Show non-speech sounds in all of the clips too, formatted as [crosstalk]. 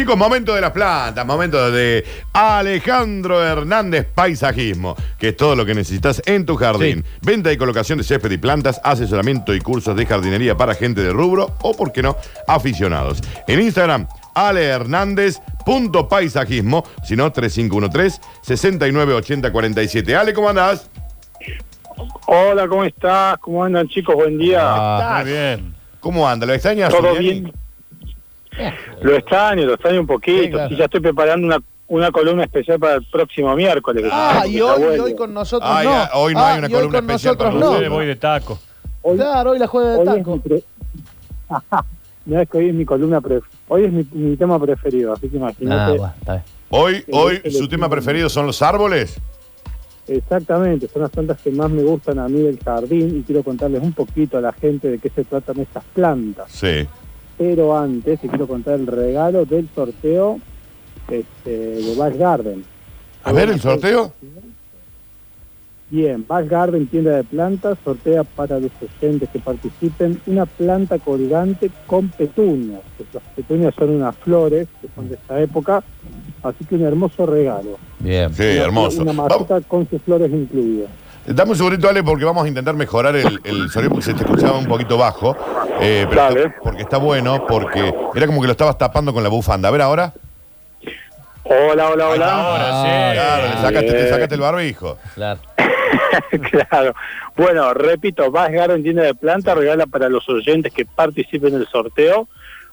Chicos, momento de las plantas, momento de Alejandro Hernández Paisajismo, que es todo lo que necesitas en tu jardín. Venta y colocación de césped y plantas, asesoramiento y cursos de jardinería para gente de rubro o, por qué no, aficionados. En Instagram, alehernández.paisajismo, si no, 3513-698047. Ale, ¿cómo andás? Hola, ¿cómo estás? ¿Cómo andan chicos? Buen día. Ah, muy bien. ¿Cómo anda? ¿Lo extrañas? ¿Todo Zuliani? bien? Lo extraño, lo extraño un poquito. Sí, claro. Sí, ya estoy preparando una, una columna especial para el próximo miércoles. Ah, y hoy, y con nosotros Ah, no. ya, hoy no hay una y hoy columna con especial para nosotros ustedes, no. voy de taco. Hoy- Claro, hoy la juega de hoy es taco. Ajá. [laughs] Mirá que hoy es mi columna pref- hoy es mi, mi tema preferido, así que Ah, imagínate. bueno, está bien. Hoy, hoy, el su tema preferido son los árboles. Exactamente, son las plantas que más me gustan a mí del jardín y quiero contarles un poquito a la gente de qué se tratan estas plantas. Sí. Pero antes te quiero contar el regalo del sorteo este, de Bash Garden. A ver, el sorteo. Bien, Bash Garden, tienda de plantas, sortea para los oyentes que participen una planta colgante con petunias. Las petunias son unas flores que son de esta época, así que un hermoso regalo. Bien. Sí, Una- hermoso. Una maceta con sus flores incluidas. Dame un segundito, Ale, porque vamos a intentar mejorar el, el sonido porque se te escuchaba un poquito bajo. Eh, pero Dale. está- porque está bueno, porque era como que lo estabas tapando con la bufanda. A ver ahora. Hola, hola, hola. Ahora sí. Claro, le sacaste, te sacaste el barbijo. Claro. [laughs] claro. Bueno, repito, Bash Garden, tienda de plantas, regala para los oyentes que participen en el sorteo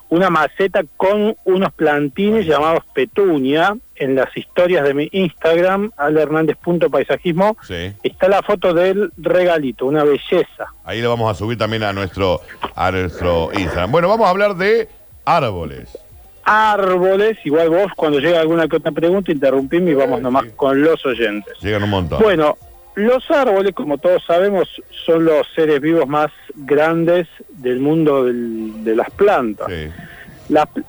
una maceta con unos plantines llamados petunia. En las historias de mi Instagram, alhernández.paisajismo, Sí. está la foto del regalito, una belleza. Ahí lo vamos a subir también a nuestro, a nuestro Instagram. Bueno, vamos a hablar de árboles. Árboles, igual vos cuando llega alguna que otra pregunta, interrumpime y vamos nomás con los oyentes. Llegan un montón. Bueno, los árboles, como todos sabemos, son los seres vivos más grandes del mundo del- de las plantas. Sí.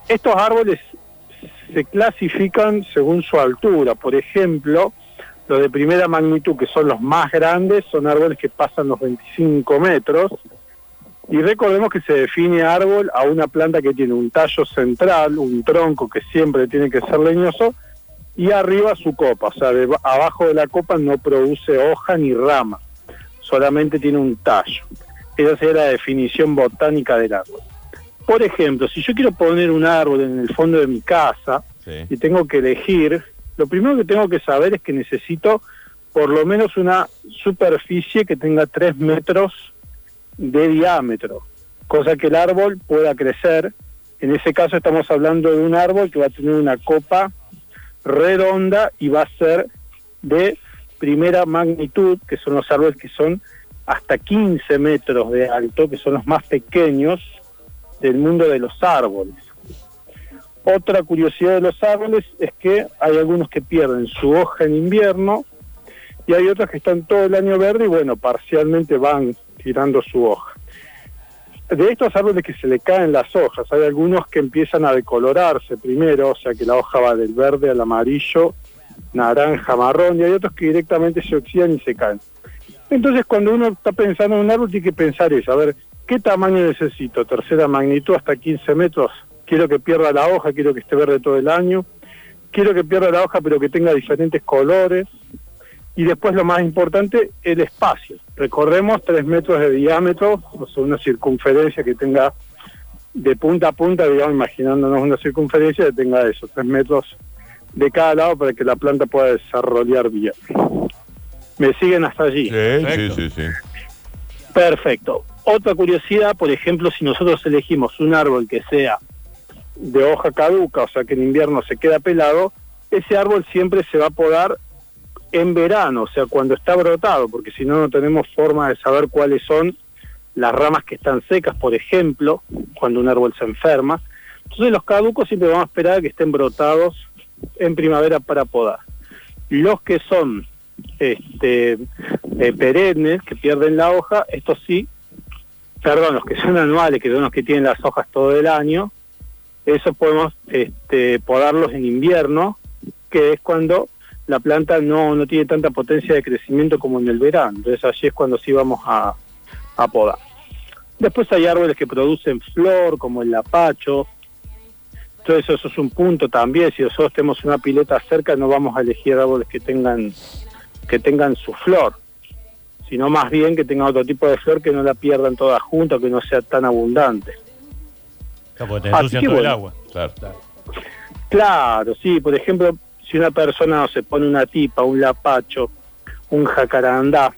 Estos árboles se clasifican según su altura. Por ejemplo, los de primera magnitud, que son los más grandes, son árboles que pasan los 25 metros. Y recordemos que se define árbol a una planta que tiene un tallo central, un tronco que siempre tiene que ser leñoso, y arriba su copa. O sea, de- abajo de la copa no produce hoja ni rama, solamente tiene un tallo. Esa sería la definición botánica del árbol. Por ejemplo, si yo quiero poner un árbol en el fondo de mi casa Sí. y tengo que elegir, lo primero que tengo que saber es que necesito por lo menos una superficie que tenga 3 metros de diámetro, cosa que el árbol pueda crecer. En ese caso estamos hablando de un árbol que va a tener una copa redonda y va a ser de primera magnitud, que son los árboles que son hasta 15 metros de alto, que son los más pequeños del mundo de los árboles. Otra curiosidad de los árboles es que hay algunos que pierden su hoja en invierno y hay otros que están todo el año verde y bueno, parcialmente van tirando su hoja. De estos árboles que se le caen las hojas, hay algunos que empiezan a decolorarse primero, o sea que la hoja va del verde al amarillo, naranja, marrón, y hay otros que directamente se oxidan y se caen. Entonces cuando uno está pensando en un árbol tiene que pensar eso, a ver, ¿qué tamaño necesito? Tercera magnitud hasta 15 metros, quiero que pierda la hoja, quiero que esté verde todo el año, quiero que pierda la hoja pero que tenga diferentes colores, y después lo más importante, el espacio. Recorremos 3 metros de diámetro, o sea, una circunferencia que tenga de punta a punta, digamos, imaginándonos una circunferencia que tenga eso, 3 metros de cada lado para que la planta pueda desarrollar bien. ¿Me siguen hasta allí? Sí, sí, Perfecto. sí, sí. Perfecto. Otra curiosidad, por ejemplo, si nosotros elegimos un árbol que sea de hoja caduca, o sea que en invierno se queda pelado, ese árbol siempre se va a podar en verano, o sea, cuando está brotado, porque si no, no tenemos forma de saber cuáles son las ramas que están secas, por ejemplo, cuando un árbol se enferma. Entonces los caducos siempre vamos a esperar a que estén brotados en primavera para podar. Los que son este, eh, perennes, que pierden la hoja, estos sí, perdón, los que son anuales, que son los que tienen las hojas todo el año, eso podemos este, podarlos en invierno, que es cuando la planta no, no tiene tanta potencia de crecimiento como en el verano. Entonces allí es cuando sí vamos a, a podar. Después hay árboles que producen flor, como el lapacho. Entonces eso es un punto también. Si nosotros tenemos una pileta cerca, no vamos a elegir árboles que tengan que tengan su flor, sino más bien que tengan otro tipo de flor que no la pierdan toda junta, que no sea tan abundante. Claro, te Así el agua. Claro. Claro, sí. Por ejemplo, si una persona se pone una tipa, un lapacho, un jacarandá,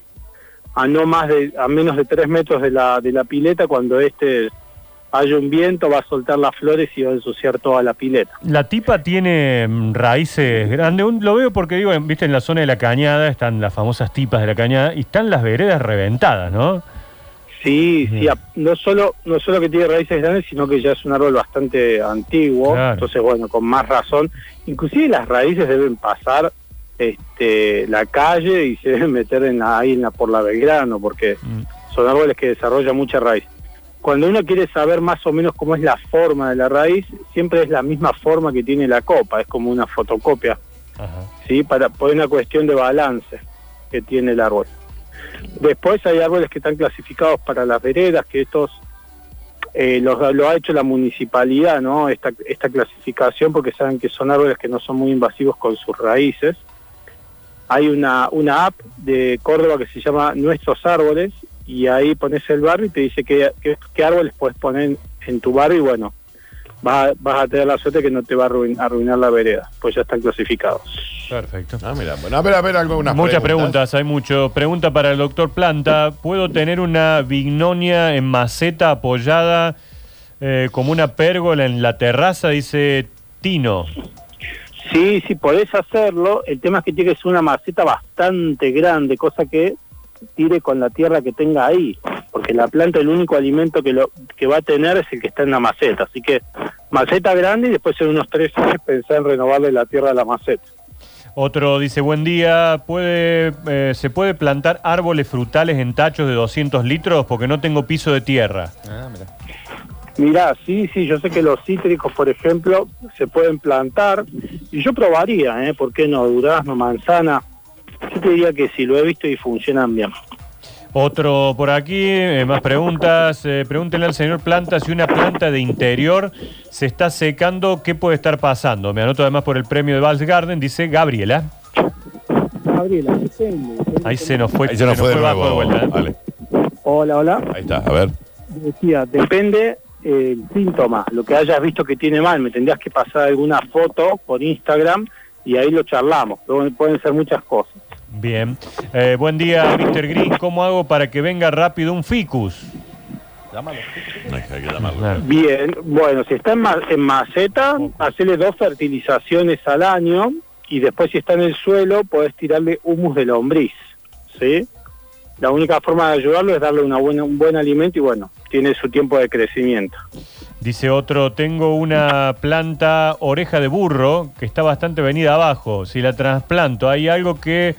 a no más de, a menos de tres metros de la, de la pileta, cuando este haya un viento, va a soltar las flores y va a ensuciar toda la pileta. La tipa tiene mm, raíces grandes. Un- Lo veo porque, digo, en- viste, en la zona de la cañada están las famosas tipas de la cañada y están las veredas reventadas, ¿no? Sí, sí, a- no solo no solo que tiene raíces grandes, sino que ya es un árbol bastante antiguo, Claro. entonces bueno, con más razón, inclusive las raíces deben pasar este la calle y se deben meter en la, ahí en la, por la Belgrano, porque Mm. son árboles que desarrollan mucha raíz. Cuando uno quiere saber más o menos cómo es la forma de la raíz, siempre es la misma forma que tiene la copa, es como una fotocopia, Ajá. ¿sí? Para, por una cuestión de balance que tiene el árbol. Después hay árboles que están clasificados para las veredas, que estos eh, los- lo ha hecho la municipalidad, ¿no? Esta, esta clasificación, porque saben que son árboles que no son muy invasivos con sus raíces. Hay una, una app de Córdoba que se llama Nuestros Árboles, y ahí pones el barrio y te dice qué, qué, qué árboles puedes poner en, en tu barrio, y bueno, vas a, vas a tener la suerte que no te va a arruin- arruinar la vereda, pues ya están clasificados. Perfecto. Ah, mira, bueno, a ver, a ver, algunas Muchas preguntas. hay mucho. Pregunta para el doctor Planta. ¿Puedo tener una vignonia en maceta apoyada eh, como una pérgola en la terraza? Dice Tino. Sí, sí, podés hacerlo. El tema es que tiene que ser una maceta bastante grande, cosa que tire con la tierra que tenga ahí, porque la planta el único alimento que lo que va a tener es el que está en la maceta. Así que maceta grande y después en unos tres años pensar en renovarle la tierra a la maceta. Otro dice, buen día, ¿puede, eh, ¿se puede plantar árboles frutales en tachos de 200 litros? Porque no tengo piso de tierra. Ah, mira. Mirá, sí, sí, yo sé que los cítricos, por ejemplo, se pueden plantar y yo probaría, ¿eh? ¿Por qué no? Durazno, manzana. Yo te diría que sí, lo he visto y funcionan bien. Otro por aquí, eh, más preguntas. Eh, pregúntenle al señor Planta si una planta de interior se está secando, ¿qué puede estar pasando? Me anoto además por el premio de Vals Garden, dice Gabriela. Gabriela, Ahí se nos fue, Ahí se nos fue de nuevo. vuelta, ¿eh? Vale. Hola, hola. Ahí está, a ver. Decía, depende eh, el síntoma, lo que hayas visto que tiene mal, me tendrías que pasar alguna foto por Instagram y ahí lo charlamos, pueden ser muchas cosas. Bien. Eh, buen día, Mr. Green. ¿Cómo hago para que venga rápido un ficus? Llámalo. Que- hay que llamarlo. Bien, bueno, si está en, ma- en maceta, hacerle dos fertilizaciones al año y después si está en el suelo, podés tirarle humus de lombriz, ¿sí? La única forma de ayudarlo es darle una buena, un buen alimento y bueno, tiene su tiempo de crecimiento. Dice otro, tengo una planta oreja de burro que está bastante venida abajo. Si la trasplanto, ¿hay algo que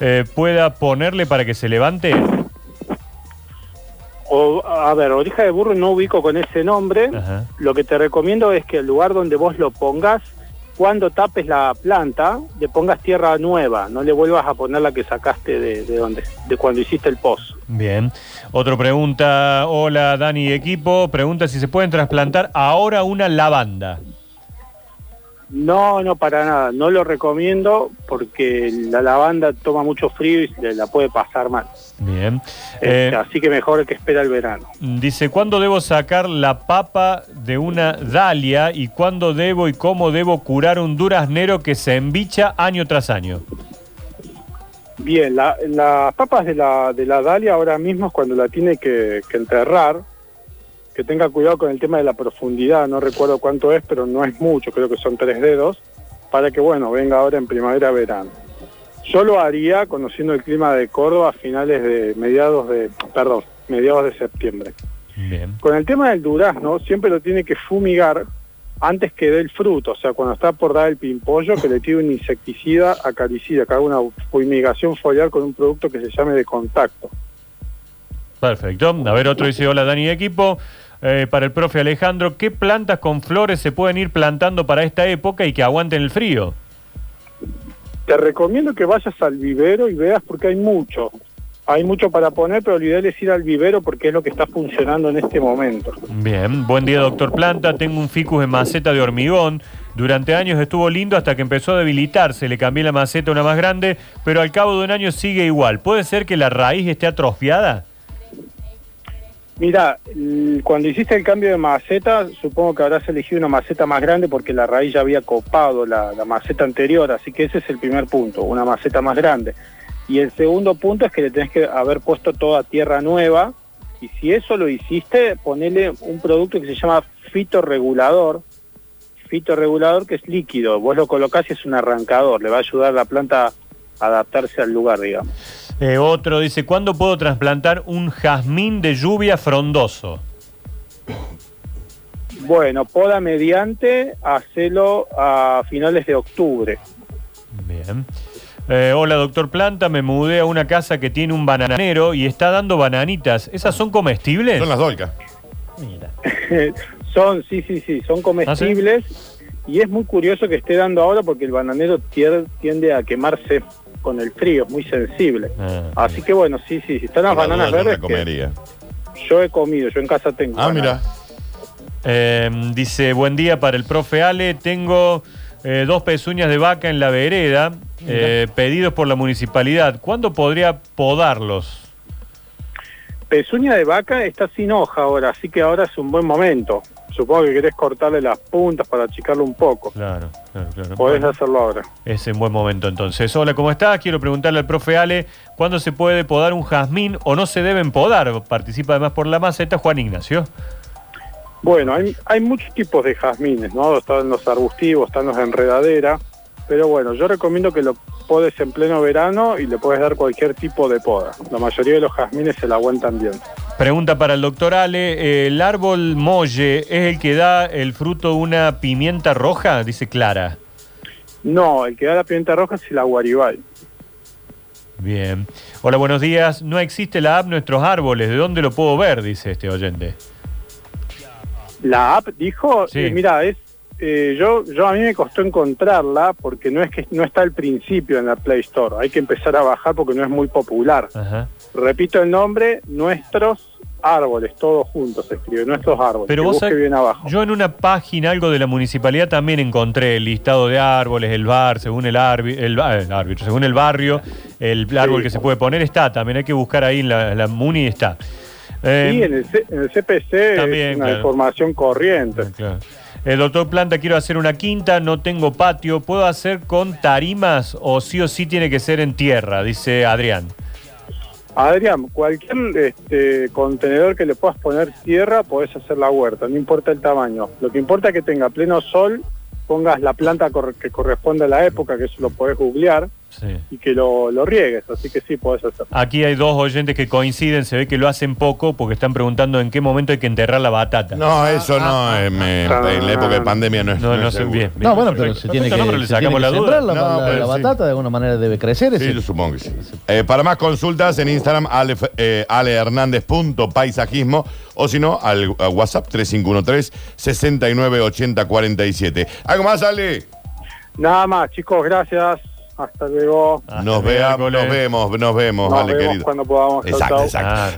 eh, pueda ponerle para que se levante? O, a ver, oreja de burro no ubico con ese nombre. Ajá. Lo que te recomiendo es que el lugar donde vos lo pongas, cuando tapes la planta, le pongas tierra nueva, no le vuelvas a poner la que sacaste de, de donde, de cuando hiciste el pozo. Bien. Otro pregunta, hola Dani equipo, pregunta si se pueden trasplantar ahora una lavanda. No, no, para nada, no lo recomiendo porque la lavanda toma mucho frío y se la puede pasar mal. Bien. Este, Eh, así que mejor que espera el verano. dice, ¿cuándo debo sacar la papa de una dalia y cuándo debo y cómo debo curar un duraznero que se embicha año tras año? Bien, la- las papas de la, de la Dalia ahora mismo es cuando la tiene que, que enterrar, que tenga cuidado con el tema de la profundidad, no recuerdo cuánto es, pero no es mucho, creo que son tres dedos, para que, bueno, venga ahora en primavera-verano. Yo lo haría conociendo el clima de Córdoba a finales de mediados de, perdón, mediados de septiembre. Bien. Con el tema del durazno, siempre lo tiene que fumigar antes que dé el fruto, o sea, cuando está por dar el pimpollo, que le tire un insecticida acaricida, que haga una fumigación foliar con un producto que se llame de contacto. Perfecto. A ver, otro dice, hola Dani equipo. Eh, para el profe Alejandro, ¿qué plantas con flores se pueden ir plantando para esta época y que aguanten el frío? Te recomiendo que vayas al vivero y veas porque hay mucho. Hay mucho para poner, pero lo ideal es ir al vivero porque es lo que está funcionando en este momento. Bien, buen día doctor Planta, tengo un ficus en maceta de hormigón. Durante años estuvo lindo hasta que empezó a debilitarse, le cambié la maceta a una más grande, pero al cabo de un año sigue igual. ¿Puede ser que la raíz esté atrofiada? Mira, cuando hiciste el cambio de maceta, supongo que habrás elegido una maceta más grande porque la raíz ya había copado la, la maceta anterior, así que ese es el primer punto, una maceta más grande. Y el segundo punto es que le tenés que haber puesto toda tierra nueva, y si eso lo hiciste, ponele un producto que se llama fitorregulador, fitorregulador que es líquido, vos lo colocás y es un arrancador, le va a ayudar a la planta a adaptarse al lugar, digamos. Eh, otro dice, ¿cuándo puedo trasplantar un jazmín de lluvia frondoso? Bueno, poda mediante, hacelo a finales de octubre. Bien. Eh, hola, doctor Planta, me mudé a una casa que tiene un bananero y está dando bananitas. ¿Esas son comestibles? Son las dolcas. Mira. [laughs] son, sí, sí, sí, son comestibles y es muy curioso que esté dando ahora porque el bananero tiende a quemarse con el frío, es muy sensible. Ah, Así que bueno, sí, sí, sí, están las bananas verdes que yo he comido, yo en casa tengo. Ah, bananas. mira. Eh, dice, buen día para el profe Ale. Tengo eh, dos pezuñas de vaca en la vereda, eh, pedidos por la municipalidad. ¿Cuándo podría podarlos? Pezuña de vaca está sin hoja ahora, así que ahora es un buen momento. Supongo que querés cortarle las puntas para achicarlo un poco. Claro, claro, claro. Podés Bueno, hacerlo ahora. es en buen momento entonces. Hola, ¿cómo estás? Quiero preguntarle al profe Ale, ¿cuándo se puede podar un jazmín o no se deben podar? Participa además por la maceta Juan Ignacio. Bueno, hay, hay muchos tipos de jazmines, ¿no? Están los arbustivos, están los de enredadera, pero bueno, yo recomiendo que lo podes en pleno verano y le puedes dar cualquier tipo de poda. La mayoría de los jazmines se la aguantan bien. Pregunta para el doctor Ale, ¿el árbol molle es el que da el fruto de una pimienta roja? Dice Clara. No, el que da la pimienta roja es el aguaribay. Bien. Hola, buenos días. No existe la app Nuestros Árboles. ¿De dónde lo puedo ver? Dice este oyente. La app dijo, Sí. eh, mira, es eh, yo, yo a mí me costó encontrarla porque no es que no está al principio en la Play Store. Hay que empezar a bajar porque no es muy popular. Ajá. Repito el nombre, Nuestros Árboles, todos juntos se escribe, Nuestros Árboles. Pero que vos busque sabés- bien abajo. yo en una página, algo de la municipalidad, también encontré el listado de árboles, el bar, según el, árbitro, según el barrio, el árbol que se puede poner está. También hay que buscar ahí en la, la MUNI está. Eh, Sí, en el, C- en el CPC También, es una claro. información corriente. Claro. El doctor Planta, quiero hacer una quinta, no tengo patio. ¿Puedo hacer con tarimas o sí o sí tiene que ser en tierra? Dice Adrián. Adrián, cualquier este, contenedor que le puedas poner tierra, podés hacer la huerta, no importa el tamaño. Lo que importa es que tenga pleno sol, pongas la planta que corresponde a la época, que eso lo podés googlear, Sí. y que lo, lo riegues, así que sí, podés hacer. Aquí hay dos oyentes que coinciden, se ve que lo hacen poco porque están preguntando en qué momento hay que enterrar la batata. No, eso no, eh, me- ah, en la época de pandemia no es no, no no es bien. No, bueno, pero se tiene que, no, pero le sacamos que la duda. la, No, la- pero la sí. batata, de alguna manera debe crecer. Sí, yo supongo que sí. Eh, para más consultas en Instagram, ale, eh, alehernández.paisajismo o si no, al a WhatsApp 3513-698047. ¿Algo más, Ale? Nada más, chicos, gracias. Hasta luego. Hasta Nos, vea- nos vemos, nos vemos, Nos Ale, vemos querido. cuando podamos. Exacto, chau. exacto. Claro.